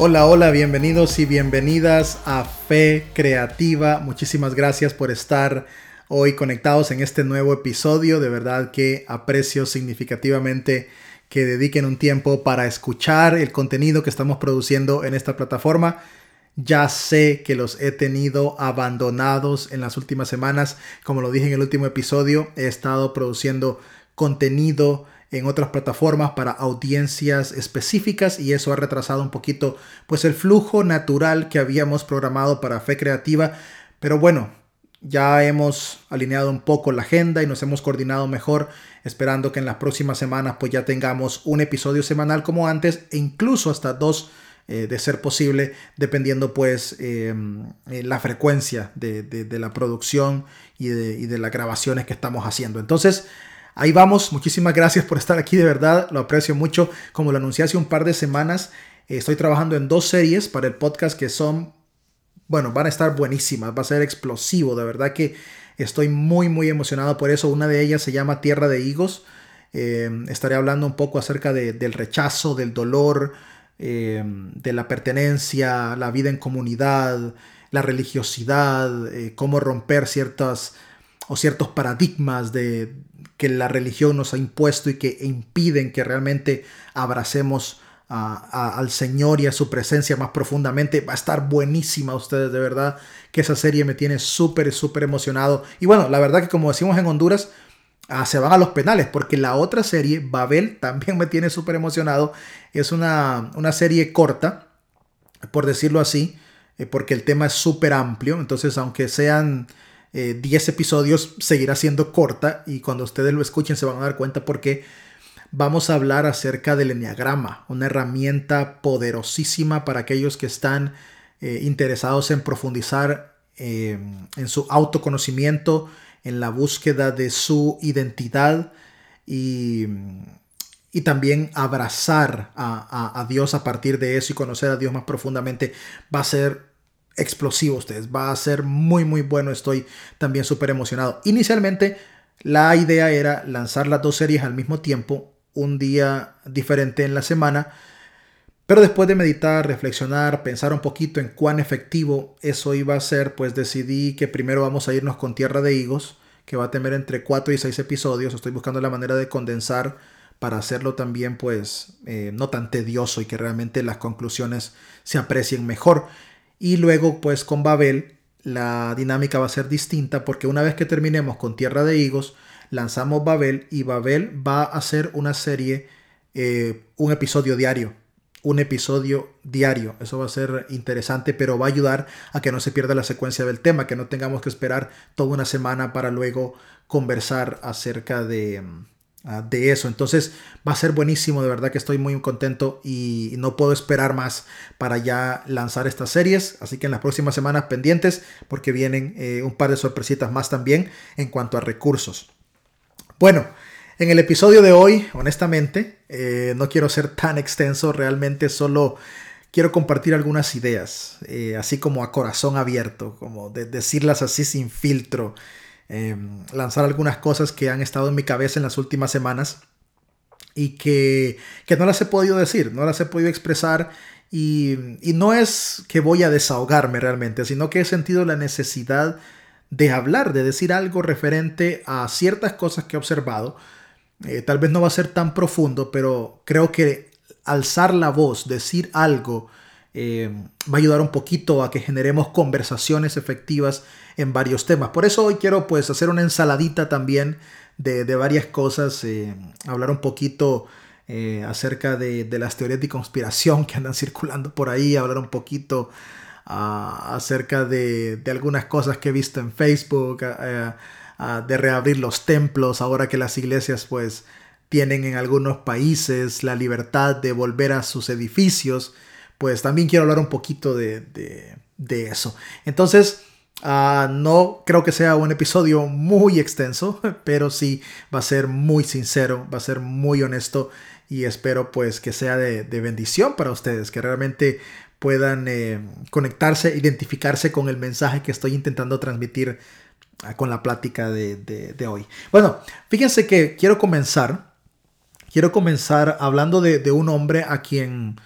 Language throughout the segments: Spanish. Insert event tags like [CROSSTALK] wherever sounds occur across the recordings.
Hola, hola, bienvenidos y bienvenidas a Fe Creativa. Muchísimas gracias por estar hoy conectados en este nuevo episodio. De verdad que aprecio significativamente que dediquen un tiempo para escuchar el contenido que estamos produciendo en esta plataforma. Ya sé que los he tenido abandonados en las últimas semanas. Como lo dije en el último episodio, he estado produciendo contenido en otras plataformas para audiencias específicas y eso ha retrasado un poquito pues el flujo natural que habíamos programado para Fe Creativa. Pero bueno, ya hemos alineado un poco la agenda y nos hemos coordinado mejor, esperando que en las próximas semanas pues ya tengamos un episodio semanal como antes e incluso hasta dos eh, de ser posible, dependiendo pues em, eh, la frecuencia de, la producción y de, y de las grabaciones que estamos haciendo. Entonces, Ahí vamos, muchísimas gracias por estar aquí, de verdad, lo aprecio mucho. Como lo anuncié hace un par de semanas, eh, estoy trabajando en dos series para el podcast que son, bueno, van a estar buenísimas, va a ser explosivo, de verdad que estoy muy, muy emocionado por eso. Una de ellas se llama Tierra de Higos. Eh, estaré hablando un poco acerca del rechazo, del dolor, eh, de la pertenencia, la vida en comunidad, la religiosidad, cómo romper ciertas o ciertos paradigmas de, que la religión nos ha impuesto y que impiden que realmente abracemos al Señor y a su presencia más profundamente. Va a estar buenísima ustedes, de verdad, que esa serie me tiene súper, súper emocionado. Y bueno, la verdad que como decimos en Honduras, ah, se van a los penales, porque la otra serie, Babel, [LAUGHS] también me tiene súper emocionado. Es una, una serie corta, por decirlo así, eh, porque el tema es súper amplio. Entonces, aunque sean 10 eh, episodios seguirá siendo corta y cuando ustedes lo escuchen se van a dar cuenta porque vamos a hablar acerca del enneagrama, una herramienta poderosísima para aquellos que están eh, interesados en profundizar eh, en su autoconocimiento, en la búsqueda de su identidad y, y también abrazar a, a Dios a partir de eso y conocer a Dios más profundamente. Va a ser explosivo ustedes. Va a ser muy, muy bueno. Estoy también súper emocionado. Inicialmente, la idea era lanzar las dos series al mismo tiempo, un día diferente en la semana. Pero después de meditar, reflexionar, pensar un poquito en cuán efectivo eso iba a ser, pues decidí que primero vamos a irnos con Tierra de Higos, que va a tener entre 4 y 6 episodios. Estoy buscando la manera de condensar para hacerlo también pues eh, no tan tedioso y que realmente las conclusiones se aprecien mejor. Y luego pues con Babel la dinámica va a ser distinta porque una vez que terminemos con Tierra de Higos, lanzamos Babel y Babel va a ser una serie, eh, un episodio diario. Un episodio diario. Eso va a ser interesante, pero va a ayudar a que no se pierda la secuencia del tema, que no tengamos que esperar toda una semana para luego conversar acerca de, Ah, de eso. Entonces va a ser buenísimo, de verdad que estoy muy contento y no puedo esperar más para ya lanzar estas series. Así que en las próximas semanas pendientes porque vienen eh, un par de sorpresitas más también en cuanto a recursos. Bueno, en el episodio de hoy, honestamente, eh, no quiero ser tan extenso, realmente solo quiero compartir algunas ideas, eh, así como a corazón abierto, como de decirlas así sin filtro. Em, lanzar algunas cosas que han estado en mi cabeza en las últimas semanas y que, no las he podido decir, no las he podido expresar y, no es que voy a desahogarme realmente, sino que he sentido la necesidad de hablar, de decir algo referente a ciertas cosas que he observado. Eh, tal vez no va a ser tan profundo, pero creo que alzar la voz, decir algo, eh, va a ayudar un poquito a que generemos conversaciones efectivas en varios temas. Por eso hoy quiero pues hacer una ensaladita también de, varias cosas, eh, hablar un poquito eh, acerca de, las teorías de conspiración que andan [LAUGHS] circulando por ahí, hablar un poquito ah, acerca de, algunas cosas que he visto en Facebook, ah, ah, de reabrir los templos, ahora que las iglesias pues tienen en algunos países la libertad de volver a sus edificios, pues también quiero hablar un poquito de, de eso. Entonces, Ah, no creo que sea un episodio muy extenso, [LAUGHS] pero sí va a ser muy sincero, va a ser muy honesto y espero pues que sea de, bendición para ustedes, que realmente puedan eh, conectarse, identificarse con el mensaje que estoy intentando transmitir ah, con la plática de, hoy. Bueno, fíjense que quiero comenzar, quiero comenzar hablando de, un hombre a quien...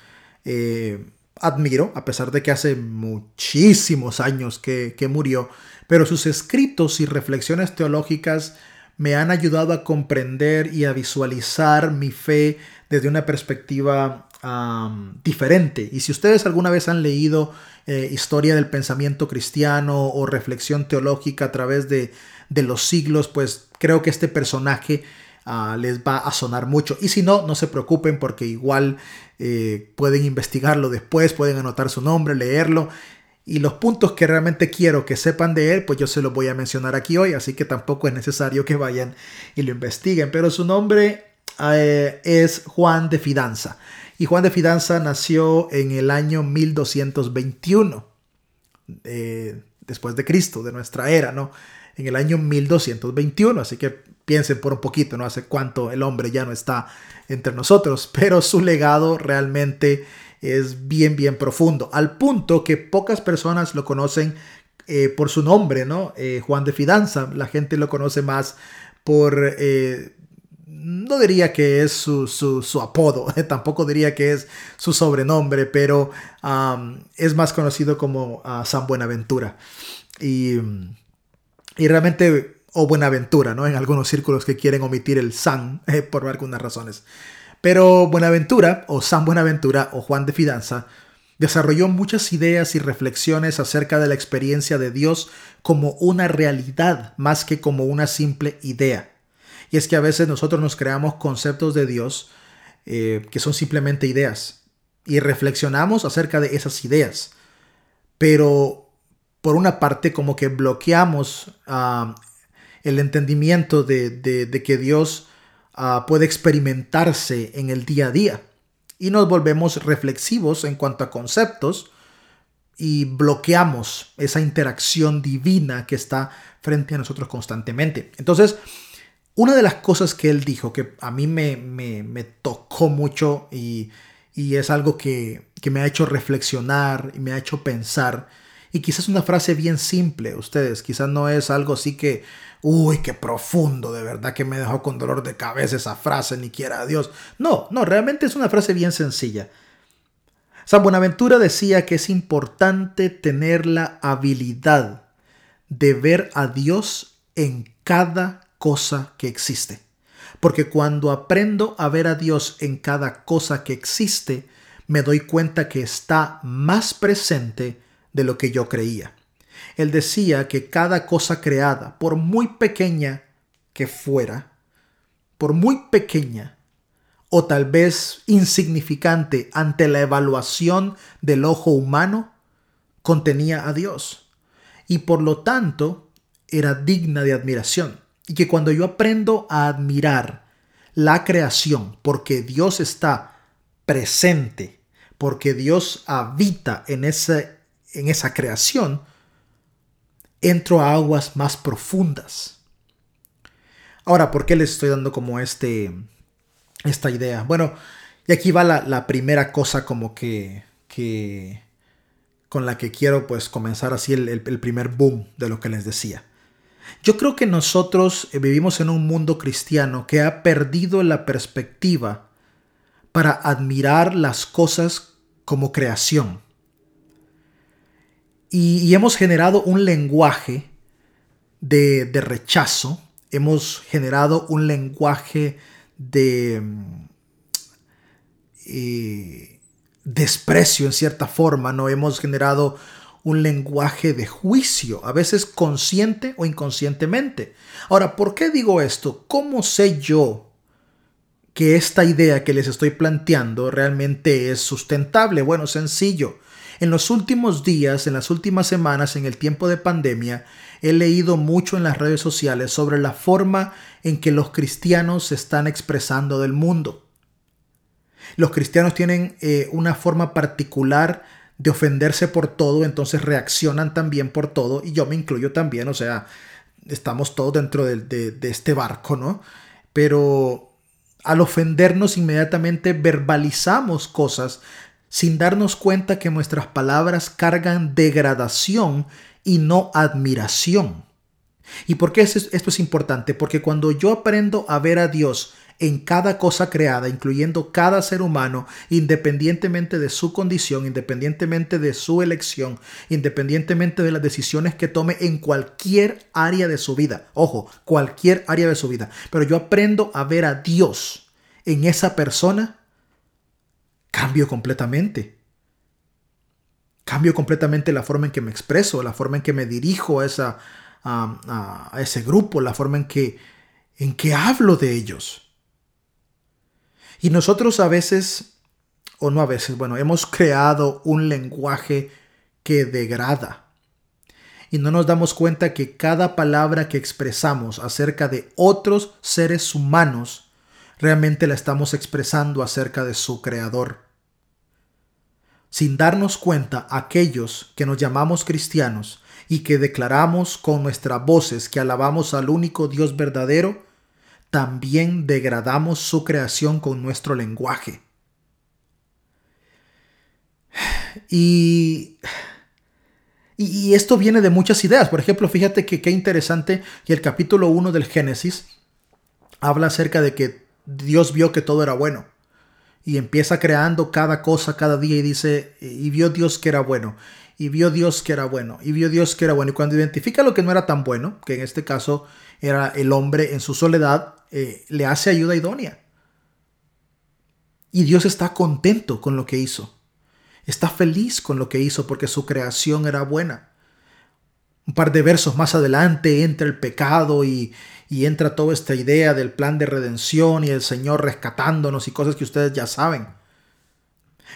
Eh, admiro, a pesar de que hace muchísimos años que, que murió, pero sus escritos y reflexiones teológicas me han ayudado a comprender y a visualizar mi fe desde una perspectiva diferente. Y si ustedes alguna vez han leído eh, historia del pensamiento cristiano o reflexión teológica a través de, de los siglos, pues creo que este personaje ah, les va a sonar mucho. Y si no, no se preocupen porque igual eh, pueden investigarlo después, pueden anotar su nombre, leerlo. Y los puntos que realmente quiero que sepan de él, pues yo se los voy a mencionar aquí hoy, así que tampoco es necesario que vayan y lo investiguen. Pero su nombre eh, es Juan de Fidanza. Y Juan de Fidanza nació en el año 1221, eh, después de Cristo, de nuestra era, ¿no? En el año 1221, así que piensen por un poquito, ¿no? Hace cuánto el hombre ya no está entre nosotros, pero su legado realmente es bien, bien profundo, al punto que pocas personas lo conocen eh, por su nombre, ¿no? Eh, Juan de Fidanza, la gente lo conoce más por, eh, no diría que es su, su, apodo, [LAUGHS] tampoco diría que es su sobrenombre, pero es más conocido como uh, San Buenaventura. Y, y realmente, o Buenaventura, ¿no? En algunos círculos que quieren omitir el San por algunas razones. Pero Buenaventura, o San Buenaventura, o Juan de Fidanza, desarrolló muchas ideas y reflexiones acerca de la experiencia de Dios como una realidad más que como una simple idea. Y es que a veces nosotros nos creamos conceptos de Dios eh, que son simplemente ideas y reflexionamos acerca de esas ideas. Pero por una parte como que bloqueamos ah, el entendimiento de que Dios Ah, puede experimentarse en el día a día. Y nos volvemos reflexivos en cuanto a conceptos y bloqueamos esa interacción divina que está frente a nosotros constantemente. Entonces, una de las cosas que él dijo que a mí me, me, tocó mucho y, y es algo que, que, me ha hecho reflexionar y me ha hecho pensar, y quizás una frase bien simple, ustedes, quizás no es algo así que uy, qué profundo, de verdad que me dejó con dolor de cabeza esa frase, ni quiera Dios. No, no, realmente es una frase bien sencilla. San Buenaventura decía que es importante tener la habilidad de ver a Dios en cada cosa que existe. Porque cuando aprendo a ver a Dios en cada cosa que existe, me doy cuenta que está más presente de lo que yo creía. Él decía que cada cosa creada, por muy pequeña que fuera, por muy pequeña o tal vez insignificante ante la evaluación del ojo humano, contenía a Dios y por lo tanto era digna de admiración. Y que cuando yo aprendo a admirar la creación porque Dios está presente, porque Dios habita en, ese, en esa creación, entro a aguas más profundas. Ahora, ¿por qué les estoy dando como este, esta idea? Bueno, y aquí va la, primera cosa como que, que, con la que quiero pues comenzar así el, el, primer boom de lo que les decía. Yo creo que nosotros eh, vivimos en un mundo cristiano que ha perdido la perspectiva para admirar las cosas como creación y, hemos generado un lenguaje de, rechazo, hemos generado un lenguaje de mm, eh, desprecio en cierta forma, ¿no? Hemos generado un lenguaje de juicio, a veces consciente o inconscientemente. Ahora, ¿por qué digo esto? ¿Cómo sé yo que esta idea que les estoy planteando realmente es sustentable? Bueno, sencillo. En los últimos días, en las últimas semanas, en el tiempo de pandemia, he leído mucho en las redes sociales sobre la forma en que los cristianos se están expresando del mundo. Los cristianos tienen eh, una forma particular de ofenderse por todo, entonces reaccionan también por todo, y yo me incluyo también, o sea, estamos todos dentro de, de este barco, ¿no? Pero al ofendernos inmediatamente verbalizamos cosas sin darnos cuenta que nuestras palabras cargan degradación y no admiración. ¿Y por qué esto es importante? Porque cuando yo aprendo a ver a Dios en cada cosa creada, incluyendo cada ser humano, independientemente de su condición, independientemente de su elección, independientemente de las decisiones que tome en cualquier área de su vida. Ojo, cualquier área de su vida. Pero yo aprendo a ver a Dios en esa persona, cambio completamente. Cambio completamente la forma en que me expreso, la forma en que me dirijo a, esa, a, ese grupo, la forma en que, en que hablo de ellos. Y nosotros a veces, o no a veces, bueno, hemos creado un lenguaje que degrada. Y no nos damos cuenta que cada palabra que expresamos acerca de otros seres humanos, realmente la estamos expresando acerca de su creador. Sin darnos cuenta, aquellos que nos llamamos cristianos y que declaramos con nuestras voces que alabamos al único Dios verdadero, también degradamos su creación con nuestro lenguaje. [SIGHS] Y, y, esto viene de muchas ideas. Por ejemplo, fíjate que qué interesante que el capítulo 1 del Génesis habla acerca de que Dios vio que todo era bueno. Y empieza creando cada cosa cada día y dice, y vio Dios que era bueno y vio Dios que era bueno, y vio Dios que era bueno. Y cuando identifica lo que no era tan bueno, que en este caso era el hombre en su soledad, eh, le hace ayuda idónea. Y Dios está contento con lo que hizo. Está feliz con lo que hizo porque su creación era buena. Un par de versos más adelante entra el pecado y, y entra toda esta idea del plan de redención y el Señor rescatándonos y cosas que ustedes ya saben.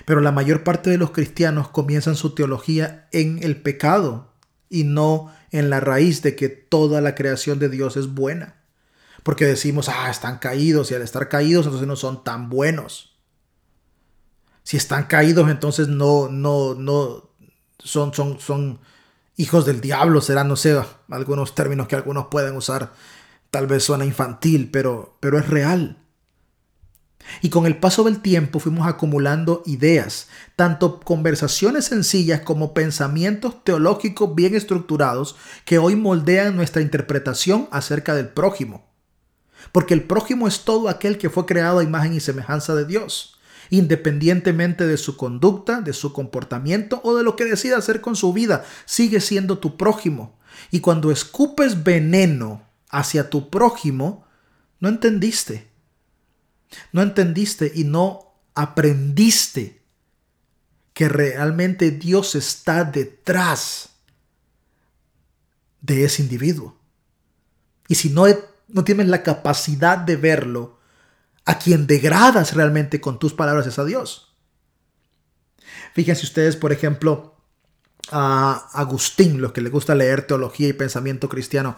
Pero la mayor parte de los cristianos comienzan su teología en el pecado y no en la raíz de que toda la creación de Dios es buena. Porque decimos, ah, están caídos y al estar caídos entonces no son tan buenos. Si están caídos entonces no, no, no, son, son, son hijos del diablo, serán, no sé, algunos términos que algunos pueden usar. Tal vez suena infantil, pero, pero es real. Y con el paso del tiempo fuimos acumulando ideas, tanto conversaciones sencillas como pensamientos teológicos bien estructurados que hoy moldean nuestra interpretación acerca del prójimo. Porque el prójimo es todo aquel que fue creado a imagen y semejanza de Dios, independientemente de su conducta, de su comportamiento o de lo que decida hacer con su vida, sigue siendo tu prójimo. Y cuando escupes veneno hacia tu prójimo, no entendiste no entendiste y no aprendiste que realmente Dios está detrás de ese individuo. Y si no, no tienes la capacidad de verlo, a quien degradas realmente con tus palabras es a Dios. Fíjense ustedes, por ejemplo, a Agustín, los que le gusta leer teología y pensamiento cristiano.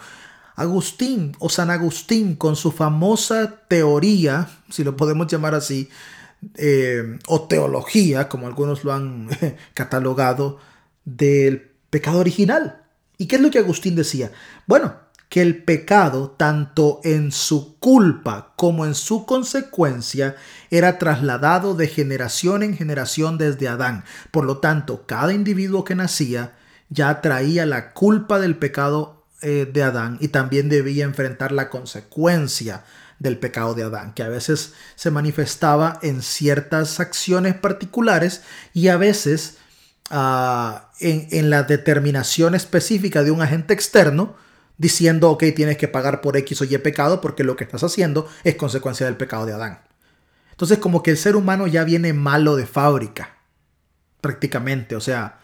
Agustín o San Agustín con su famosa teoría, si lo podemos llamar así, eh, o teología, como algunos lo han [LAUGHS] catalogado, del pecado original. ¿Y qué es lo que Agustín decía? Bueno, que el pecado, tanto en su culpa como en su consecuencia, era trasladado de generación en generación desde Adán. Por lo tanto, cada individuo que nacía ya traía la culpa del pecado eh, de Adán y también debía enfrentar la consecuencia del pecado de Adán, que a veces se manifestaba en ciertas acciones particulares y a veces ah, en, en, la determinación específica de un agente externo, diciendo, ok, tienes que pagar por X o Y pecado porque lo que estás haciendo es consecuencia del pecado de Adán. Entonces como que el ser humano ya viene malo de fábrica, prácticamente, o sea,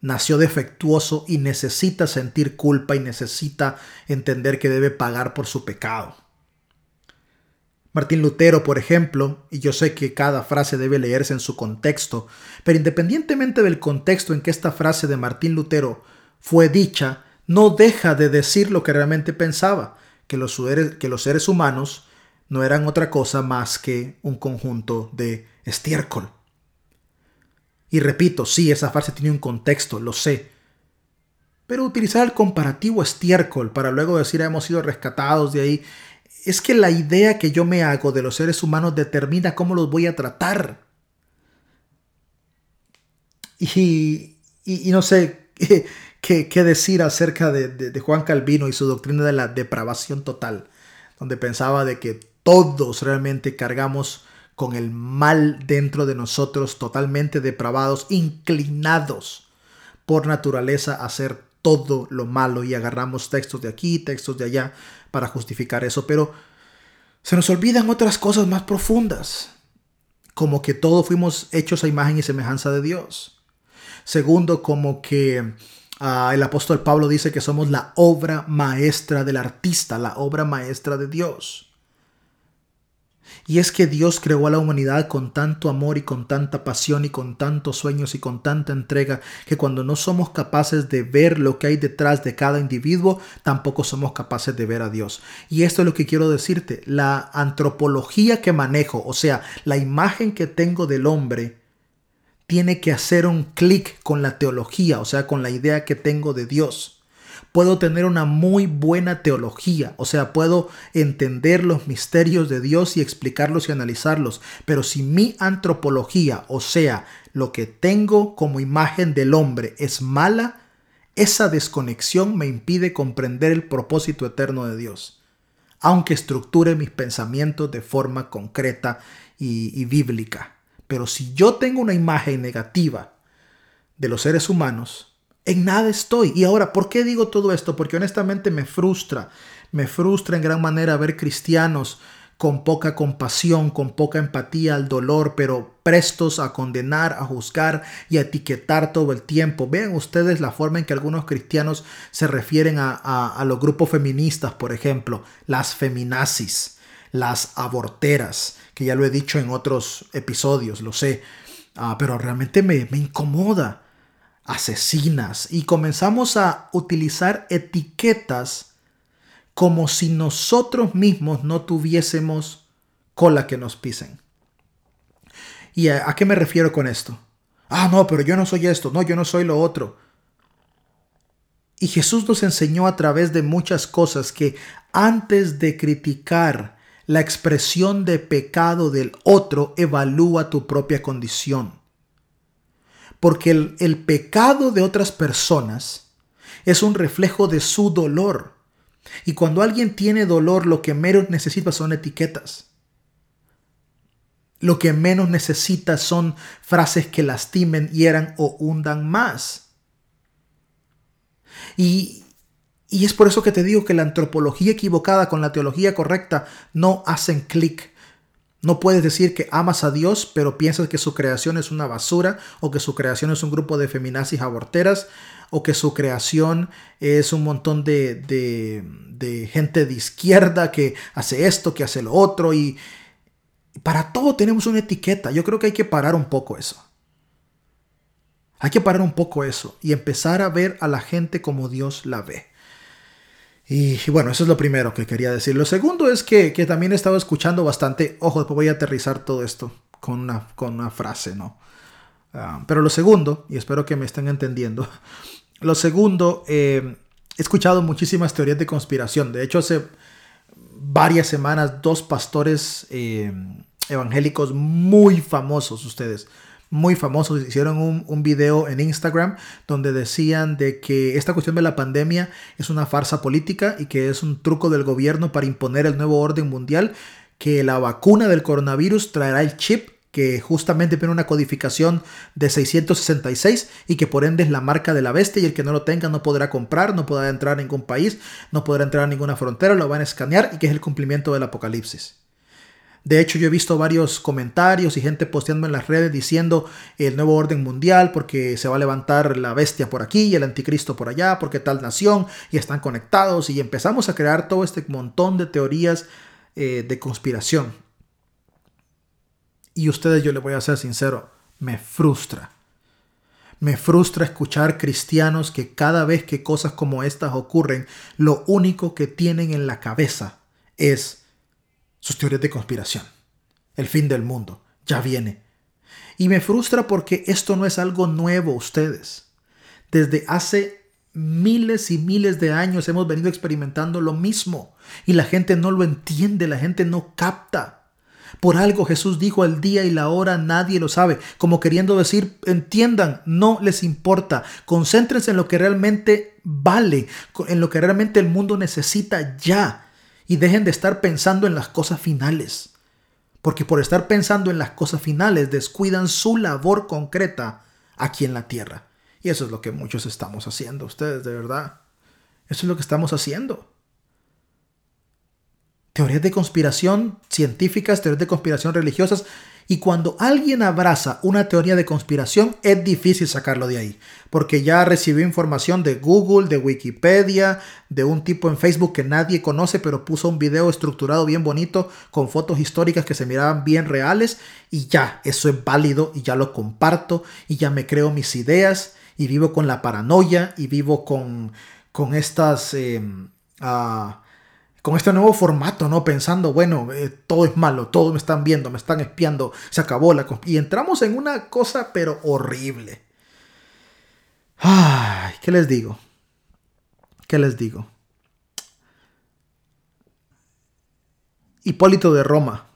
nació defectuoso y necesita sentir culpa y necesita entender que debe pagar por su pecado. Martín Lutero, por ejemplo, y yo sé que cada frase debe leerse en su contexto, pero independientemente del contexto en que esta frase de Martín Lutero fue dicha, no deja de decir lo que realmente pensaba, que los, que los seres humanos no eran otra cosa más que un conjunto de estiércol. Y repito, sí, esa frase tiene un contexto, lo sé. Pero utilizar el comparativo estiércol para luego decir hemos sido rescatados de ahí, es que la idea que yo me hago de los seres humanos determina cómo los voy a tratar. Y, y, no sé [LAUGHS] qué, qué, decir acerca de, de, Juan Calvino y su doctrina de la depravación total, donde pensaba de que todos realmente cargamos con el mal dentro de nosotros, totalmente depravados, inclinados por naturaleza a hacer todo lo malo y agarramos textos de aquí, textos de allá para justificar eso, pero se nos olvidan otras cosas más profundas, como que todos fuimos hechos a imagen y semejanza de Dios. Segundo, como que ah, el apóstol Pablo dice que somos la obra maestra del artista, la obra maestra de Dios. Y es que Dios creó a la humanidad con tanto amor y con tanta pasión y con tantos sueños y con tanta entrega que cuando no somos capaces de ver lo que hay detrás de cada individuo, tampoco somos capaces de ver a Dios. Y esto es lo que quiero decirte. La antropología que manejo, o sea, la imagen que tengo del hombre, tiene que hacer un clic con la teología, o sea, con la idea que tengo de Dios puedo tener una muy buena teología, o sea, puedo entender los misterios de Dios y explicarlos y analizarlos, pero si mi antropología, o sea, lo que tengo como imagen del hombre es mala, esa desconexión me impide comprender el propósito eterno de Dios, aunque estructure mis pensamientos de forma concreta y, y bíblica. Pero si yo tengo una imagen negativa de los seres humanos, en nada estoy. Y ahora, ¿por qué digo todo esto? Porque honestamente me frustra. Me frustra en gran manera ver cristianos con poca compasión, con poca empatía al dolor, pero prestos a condenar, a juzgar y a etiquetar todo el tiempo. Vean ustedes la forma en que algunos cristianos se refieren a, a los grupos feministas, por ejemplo, las feminazis, las aborteras, que ya lo he dicho en otros episodios, lo sé, ah, pero realmente me, me incomoda asesinas y comenzamos a utilizar etiquetas como si nosotros mismos no tuviésemos cola que nos pisen. ¿Y a, qué me refiero con esto? Ah, no, pero yo no soy esto, no, yo no soy lo otro. Y Jesús nos enseñó a través de muchas cosas que antes de criticar la expresión de pecado del otro, evalúa tu propia condición porque el, pecado de otras personas es un reflejo de su dolor. Y cuando alguien tiene dolor, lo que menos necesita son etiquetas. Lo que menos necesita son frases que lastimen, hieran o hundan más. Y, y, es por eso que te digo que la antropología equivocada con la teología correcta no hacen clic. No puedes decir que amas a Dios, pero piensas que su creación es una basura, o que su creación es un grupo de feminazis aborteras, o que su creación es un montón de, de, gente de izquierda que hace esto, que hace lo otro, y para todo tenemos una etiqueta. Yo creo que hay que parar un poco eso. Hay que parar un poco eso y empezar a ver a la gente como Dios la ve. Y, bueno, eso es lo primero que quería decir. Lo segundo es que, también he estado escuchando bastante, ojo, después voy a aterrizar todo esto con una, con una frase, ¿no? Ah, pero lo segundo, y espero que me estén entendiendo, [LAUGHS] lo segundo, eh, he escuchado muchísimas teorías de conspiración. De hecho, hace varias semanas, dos pastores eh, evangélicos muy famosos, ustedes, muy famosos hicieron un, un, video en Instagram donde decían de que esta cuestión de la pandemia es una farsa política y que es un truco del gobierno para imponer el nuevo orden mundial, que la vacuna del coronavirus traerá el chip que justamente tiene una codificación de 666 y que por ende es la marca de la bestia y el que no lo tenga no podrá comprar, no podrá entrar a ningún país, no podrá entrar a ninguna frontera, lo van a escanear y que es el cumplimiento del apocalipsis. De hecho, yo he visto varios comentarios y gente posteando en las redes diciendo el nuevo orden mundial porque se va a levantar la bestia por aquí y el anticristo por allá, porque tal nación y están conectados y empezamos a crear todo este montón de teorías eh, de conspiración. Y ustedes, yo les voy a ser sincero, me frustra. Me frustra escuchar cristianos que cada vez que cosas como estas ocurren, lo único que tienen en la cabeza es sus teorías de conspiración. El fin del mundo ya viene. Y me frustra porque esto no es algo nuevo, ustedes. Desde hace miles y miles de años hemos venido experimentando lo mismo y la gente no lo entiende, la gente no capta. Por algo Jesús dijo el día y la hora nadie lo sabe, como queriendo decir, entiendan, no les importa, concéntrense en lo que realmente vale, en lo que realmente el mundo necesita ya y dejen de estar pensando en las cosas finales. Porque por estar pensando en las cosas finales descuidan su labor concreta aquí en la tierra. Y eso es lo que muchos estamos haciendo, ustedes, de verdad. Eso es lo que estamos haciendo. Teorías de conspiración científicas, teorías de conspiración religiosas, y cuando alguien abraza una teoría de conspiración, es difícil sacarlo de ahí, porque ya recibió información de Google, de Wikipedia, de un tipo en Facebook que nadie conoce, pero puso un video estructurado bien bonito con fotos históricas que se miraban bien reales y ya, eso es válido y ya lo comparto y ya me creo mis ideas y vivo con la paranoia y vivo con, con estas... Em, ah, con este nuevo formato, ¿no? Pensando, bueno, eh, todo es malo, todos me están viendo, me están espiando, se acabó la... Y entramos en una cosa, pero horrible. Ay, ¿qué les digo? ¿Qué les digo? Hipólito de Roma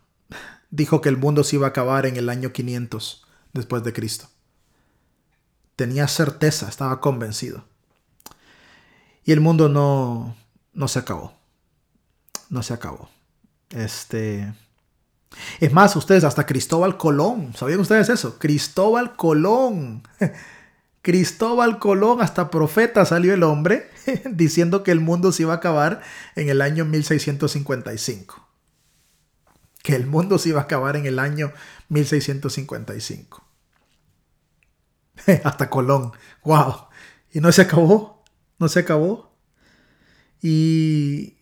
dijo que el mundo se iba a acabar en el año 500 después de Cristo. Tenía certeza, estaba convencido. Y el mundo no, no se acabó no se acabó. Este. Es más, ustedes, hasta Cristóbal Colón, ¿sabían ustedes eso? Cristóbal Colón. [LAUGHS] Cristóbal Colón, hasta profeta salió el hombre [LAUGHS] diciendo que el mundo se iba a acabar en el año 1655. Que el mundo se iba a acabar en el año 1655. [LAUGHS] hasta Colón. ¡Wow! Y no se acabó. No se acabó. Y,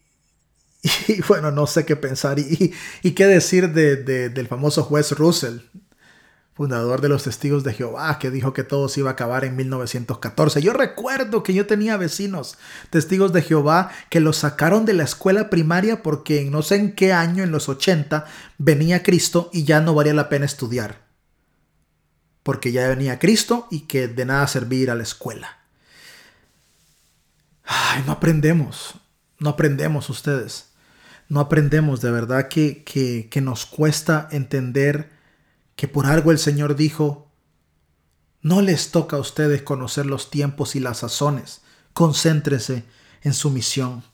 [LAUGHS] Y bueno, no sé qué pensar. Y, qué decir de, del famoso juez Russell, fundador de los Testigos de Jehová, que dijo que todo se iba a acabar en 1914. Yo recuerdo que yo tenía vecinos, Testigos de Jehová, que los sacaron de la escuela primaria porque en no sé en qué año, en los 80, venía Cristo y ya no valía la pena estudiar. Porque ya venía Cristo y que de nada servir a la escuela. Ay, no aprendemos. No aprendemos ustedes no aprendemos, de verdad que, que, nos cuesta entender que por algo el Señor dijo, no les toca a ustedes conocer los tiempos y las sazones, concéntrese en su misión,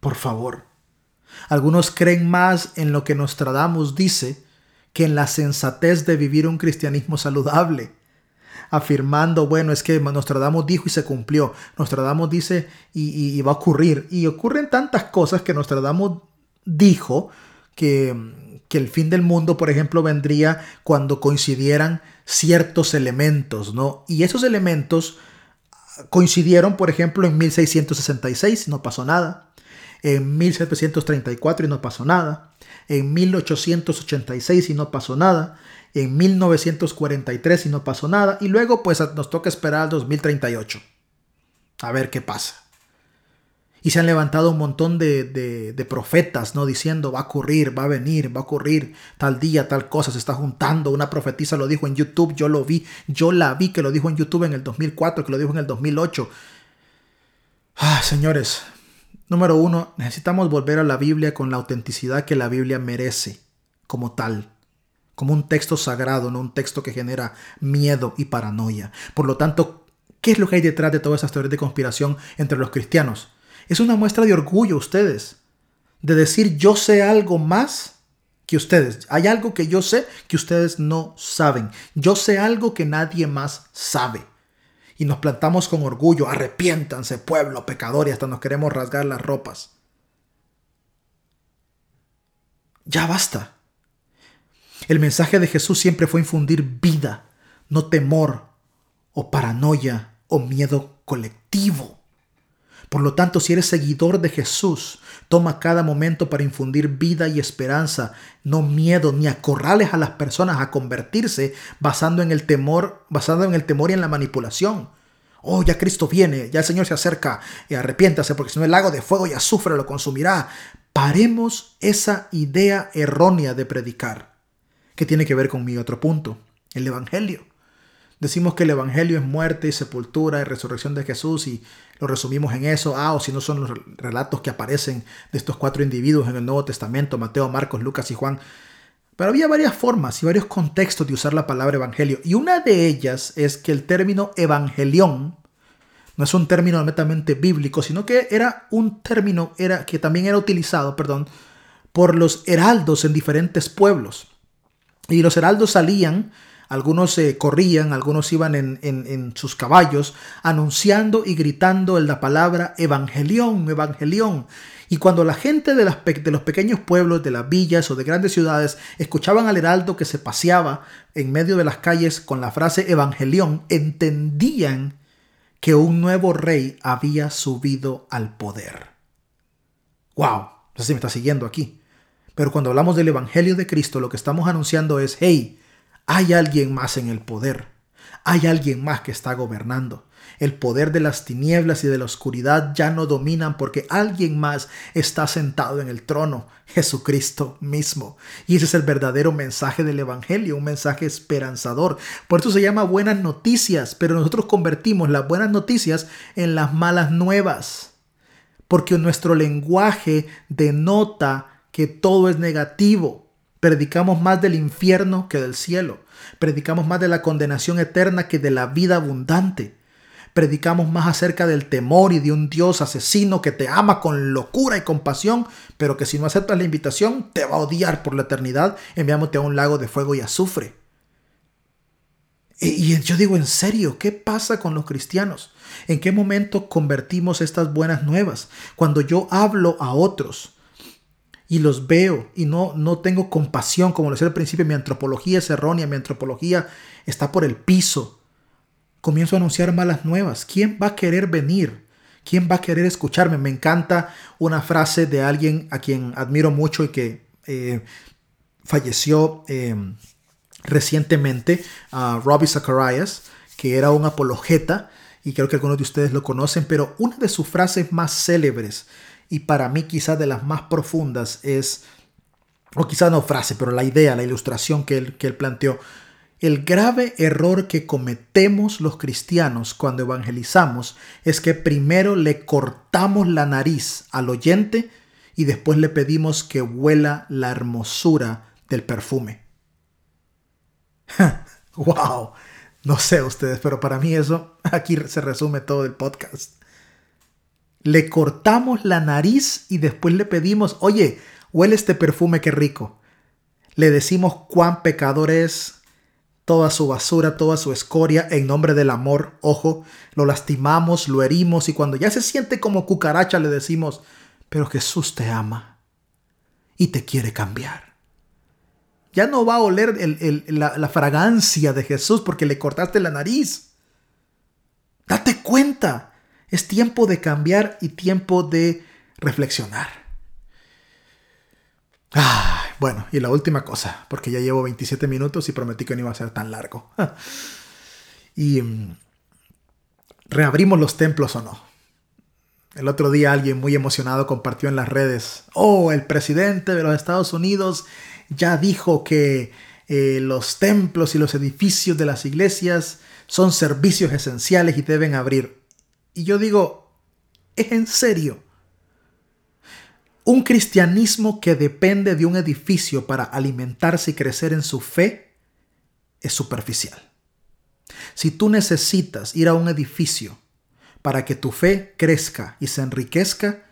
por favor. Algunos creen más en lo que Nostradamus dice que en la sensatez de vivir un cristianismo saludable, afirmando, bueno, es que Nostradamus dijo y se cumplió, Nostradamus dice y, y va a ocurrir, y ocurren tantas cosas que Nostradamus dijo que, que el fin del mundo, por ejemplo, vendría cuando coincidieran ciertos elementos, ¿no? Y esos elementos coincidieron, por ejemplo, en 1666 y no pasó nada, en 1734 y no pasó nada, en 1886 y no pasó nada, en 1943 y no pasó nada, y luego pues nos toca esperar al 2038. A ver qué pasa. Y se han levantado un montón de, profetas, ¿no? Diciendo, va a ocurrir, va a venir, va a ocurrir tal día, tal cosa, se está juntando. Una profetisa lo dijo en YouTube, yo lo vi, yo la vi que lo dijo en YouTube en el 2004, que lo dijo en el 2008. Ah, señores, número uno, necesitamos volver a la Biblia con la autenticidad que la Biblia merece como tal como un texto sagrado, no un texto que genera miedo y paranoia. Por lo tanto, ¿qué es lo que hay detrás de todas esas teorías de conspiración entre los cristianos? Es una muestra de orgullo ustedes, de decir yo sé algo más que ustedes. Hay algo que yo sé que ustedes no saben. Yo sé algo que nadie más sabe. Y nos plantamos con orgullo, arrepiéntanse pueblo pecador y hasta nos queremos rasgar las ropas. Ya basta. El mensaje de Jesús siempre fue infundir vida, no temor o paranoia o miedo colectivo. Por lo tanto, si eres seguidor de Jesús, toma cada momento para infundir vida y esperanza, no miedo ni acorrales a las personas a convertirse basando en el temor, basado en el temor y en la manipulación. Oh, ya Cristo viene, ya el Señor se acerca, y arrepiéntase, porque si no el lago de fuego y azufre lo consumirá. Paremos esa idea errónea de predicar, que tiene que ver con mi otro punto, el Evangelio. Decimos que el Evangelio es muerte y sepultura y resurrección de Jesús y lo resumimos en eso. Ah, o si no son los relatos que aparecen de estos cuatro individuos en el Nuevo Testamento, Mateo, Marcos, Lucas y Juan. Pero había varias formas y varios contextos de usar la palabra Evangelio. Y una de ellas es que el término Evangelión no es un término netamente bíblico, sino que era un término era, que también era utilizado, perdón, por los heraldos en diferentes pueblos. Y los heraldos salían, algunos eh, corrían, algunos iban en, sus caballos, anunciando y gritando la palabra evangelión, evangelión. Y cuando la gente de, de los pequeños pueblos, de las villas o de grandes ciudades escuchaban al heraldo que se paseaba en medio de las calles con la frase evangelión, entendían que un nuevo rey había subido al poder. ¡Wow! No sé si me está siguiendo aquí. Pero cuando hablamos del Evangelio de Cristo, lo que estamos anunciando es, hey, hay alguien más en el poder. Hay alguien más que está gobernando. El poder de las tinieblas y de la oscuridad ya no dominan porque alguien más está sentado en el trono, Jesucristo mismo. Y ese es el verdadero mensaje del Evangelio, un mensaje esperanzador. Por eso se llama buenas noticias, pero nosotros convertimos las buenas noticias en las malas nuevas. Porque nuestro lenguaje denota que todo es negativo. Predicamos más del infierno que del cielo. Predicamos más de la condenación eterna que de la vida abundante. Predicamos más acerca del temor y de un Dios asesino que te ama con locura y compasión, pero que si no aceptas la invitación te va a odiar por la eternidad, enviándote a un lago de fuego y azufre. Y yo digo, en serio, ¿qué pasa con los cristianos? ¿En qué momento convertimos estas buenas nuevas? Cuando yo hablo a otros y los veo y no, no tengo compasión, como lo decía al principio, mi antropología es errónea, mi antropología está por el piso comienzo a anunciar malas nuevas. ¿Quién va a querer venir? ¿Quién va a querer escucharme? Me encanta una frase de alguien a quien admiro mucho y que eh, falleció eh, recientemente, Robbie Zacharias, que era un apologeta y creo que algunos de ustedes lo conocen, pero una de sus frases más célebres y para mí quizás de las más profundas es, o quizás no frase, pero la idea, la ilustración que él, que él planteó, el grave error que cometemos los cristianos cuando evangelizamos es que primero le cortamos la nariz al oyente y después le pedimos que huela la hermosura del perfume. [LAUGHS] ¡Wow! No sé ustedes, pero para mí eso aquí se resume todo el podcast. Le cortamos la nariz y después le pedimos, oye, huele este perfume, qué rico. Le decimos cuán pecador es, toda su basura, toda su escoria en nombre del amor. Ojo, lo lastimamos, lo herimos y cuando ya se siente como cucaracha le decimos, pero Jesús te ama y te quiere cambiar. Ya no va a oler la, la fragancia de Jesús porque le cortaste la nariz. Date cuenta, es tiempo de cambiar y tiempo de reflexionar. Ah, bueno, y la última cosa, porque ya llevo 27 minutos y prometí que no iba a ser tan largo. [LAUGHS] y mm, reabrimos los templos o no. El otro día alguien muy emocionado compartió en las redes, oh, el presidente de los Estados Unidos ya dijo que eh, los templos y los edificios de las iglesias son servicios esenciales y deben abrir. Y yo digo, ¿es en serio? Un cristianismo que depende de un edificio para alimentarse y crecer en su fe es superficial. Si tú necesitas ir a un edificio para que tu fe crezca y se enriquezca,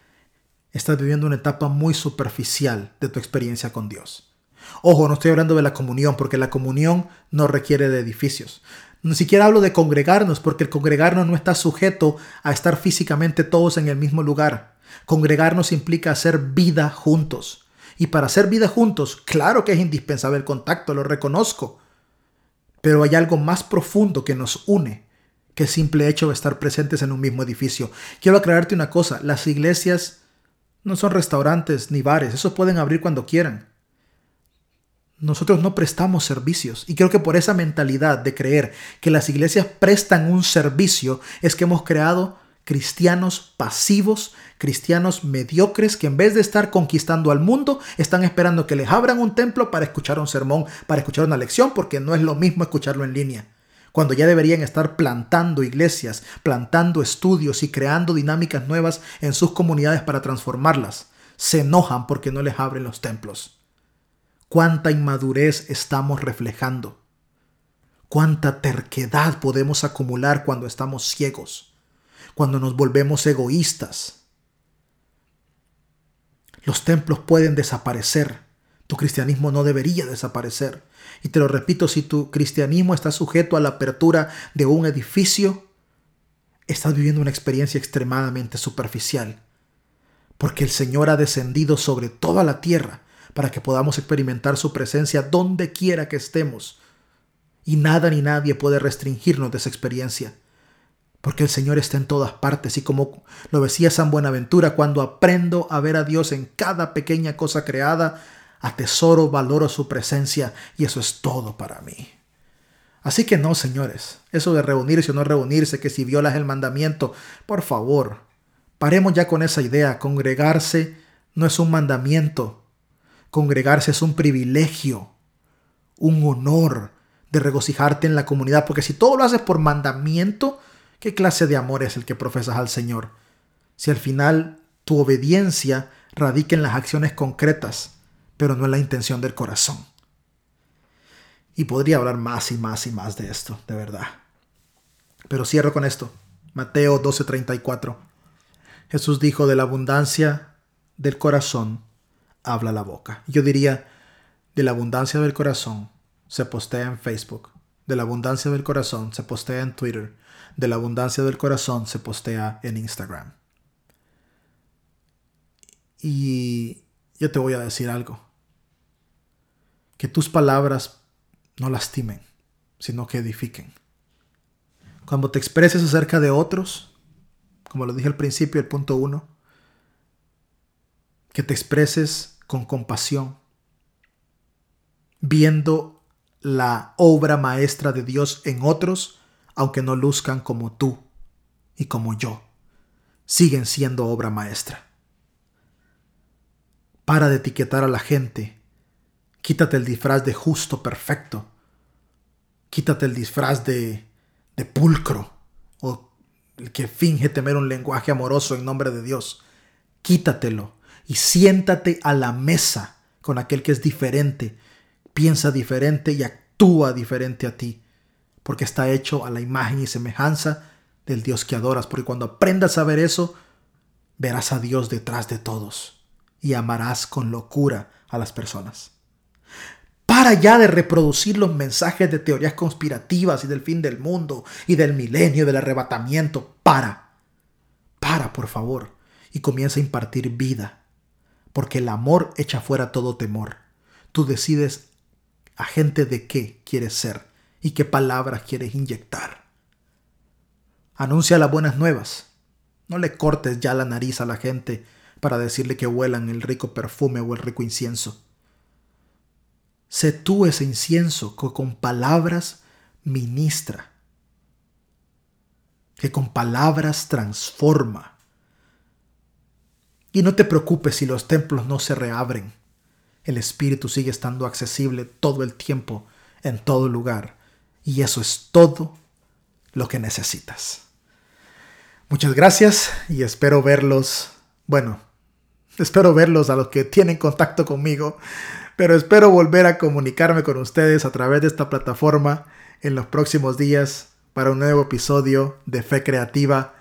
estás viviendo una etapa muy superficial de tu experiencia con Dios. Ojo, no estoy hablando de la comunión, porque la comunión no requiere de edificios. Ni siquiera hablo de congregarnos, porque el congregarnos no está sujeto a estar físicamente todos en el mismo lugar. Congregarnos implica hacer vida juntos. Y para hacer vida juntos, claro que es indispensable el contacto, lo reconozco. Pero hay algo más profundo que nos une que el simple hecho de estar presentes en un mismo edificio. Quiero aclararte una cosa, las iglesias no son restaurantes ni bares, esos pueden abrir cuando quieran. Nosotros no prestamos servicios y creo que por esa mentalidad de creer que las iglesias prestan un servicio es que hemos creado cristianos pasivos, cristianos mediocres que en vez de estar conquistando al mundo, están esperando que les abran un templo para escuchar un sermón, para escuchar una lección, porque no es lo mismo escucharlo en línea. Cuando ya deberían estar plantando iglesias, plantando estudios y creando dinámicas nuevas en sus comunidades para transformarlas. Se enojan porque no les abren los templos. Cuánta inmadurez estamos reflejando. Cuánta terquedad podemos acumular cuando estamos ciegos cuando nos volvemos egoístas. Los templos pueden desaparecer. Tu cristianismo no debería desaparecer. Y te lo repito, si tu cristianismo está sujeto a la apertura de un edificio, estás viviendo una experiencia extremadamente superficial. Porque el Señor ha descendido sobre toda la tierra para que podamos experimentar su presencia donde quiera que estemos. Y nada ni nadie puede restringirnos de esa experiencia. Porque el Señor está en todas partes y como lo decía San Buenaventura, cuando aprendo a ver a Dios en cada pequeña cosa creada, atesoro, valoro su presencia y eso es todo para mí. Así que no, señores, eso de reunirse o no reunirse, que si violas el mandamiento, por favor, paremos ya con esa idea. Congregarse no es un mandamiento, congregarse es un privilegio, un honor de regocijarte en la comunidad, porque si todo lo haces por mandamiento, ¿qué clase de amor es el que profesas al Señor? Si al final tu obediencia radica en las acciones concretas, pero no en la intención del corazón. Y podría hablar más y más y más de esto, de verdad. Pero cierro con esto. Mateo 12:34. Jesús dijo, de la abundancia del corazón habla la boca. Yo diría, de la abundancia del corazón se postea en Facebook. De la abundancia del corazón se postea en Twitter. De la abundancia del corazón se postea en Instagram. Y yo te voy a decir algo. Que tus palabras no lastimen, sino que edifiquen. Cuando te expreses acerca de otros, como lo dije al principio, el punto uno, que te expreses con compasión, viendo la obra maestra de Dios en otros, aunque no luzcan como tú y como yo, siguen siendo obra maestra. Para de etiquetar a la gente Quítate el disfraz de justo perfecto. Quítate el disfraz de, de pulcro o el que finge temer un lenguaje amoroso en nombre de Dios. Quítatelo y siéntate a la mesa con aquel que es diferente, piensa diferente y actúa diferente a ti, porque está hecho a la imagen y semejanza del Dios que adoras, porque cuando aprendas a ver eso, verás a Dios detrás de todos y amarás con locura a las personas. Para ya de reproducir los mensajes de teorías conspirativas y del fin del mundo y del milenio, del arrebatamiento. Para. Para, por favor. Y comienza a impartir vida. Porque el amor echa fuera todo temor. Tú decides agente de qué quieres ser y qué palabras quieres inyectar. Anuncia las buenas nuevas. No le cortes ya la nariz a la gente para decirle que huelan el rico perfume o el rico incienso. Sé tú ese incienso que con palabras ministra, que con palabras transforma. Y no te preocupes si los templos no se reabren. El Espíritu sigue estando accesible todo el tiempo, en todo lugar. Y eso es todo lo que necesitas. Muchas gracias y espero verlos, bueno, [LAUGHS] espero verlos a los que tienen contacto conmigo pero espero volver a comunicarme con ustedes a través de esta plataforma en los próximos días para un nuevo episodio de Fe Creativa.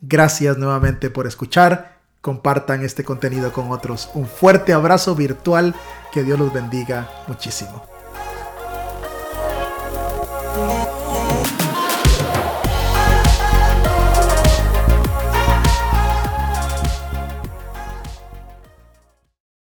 Gracias nuevamente por escuchar. Compartan este contenido con otros. Un fuerte abrazo virtual. Que Dios los bendiga muchísimo.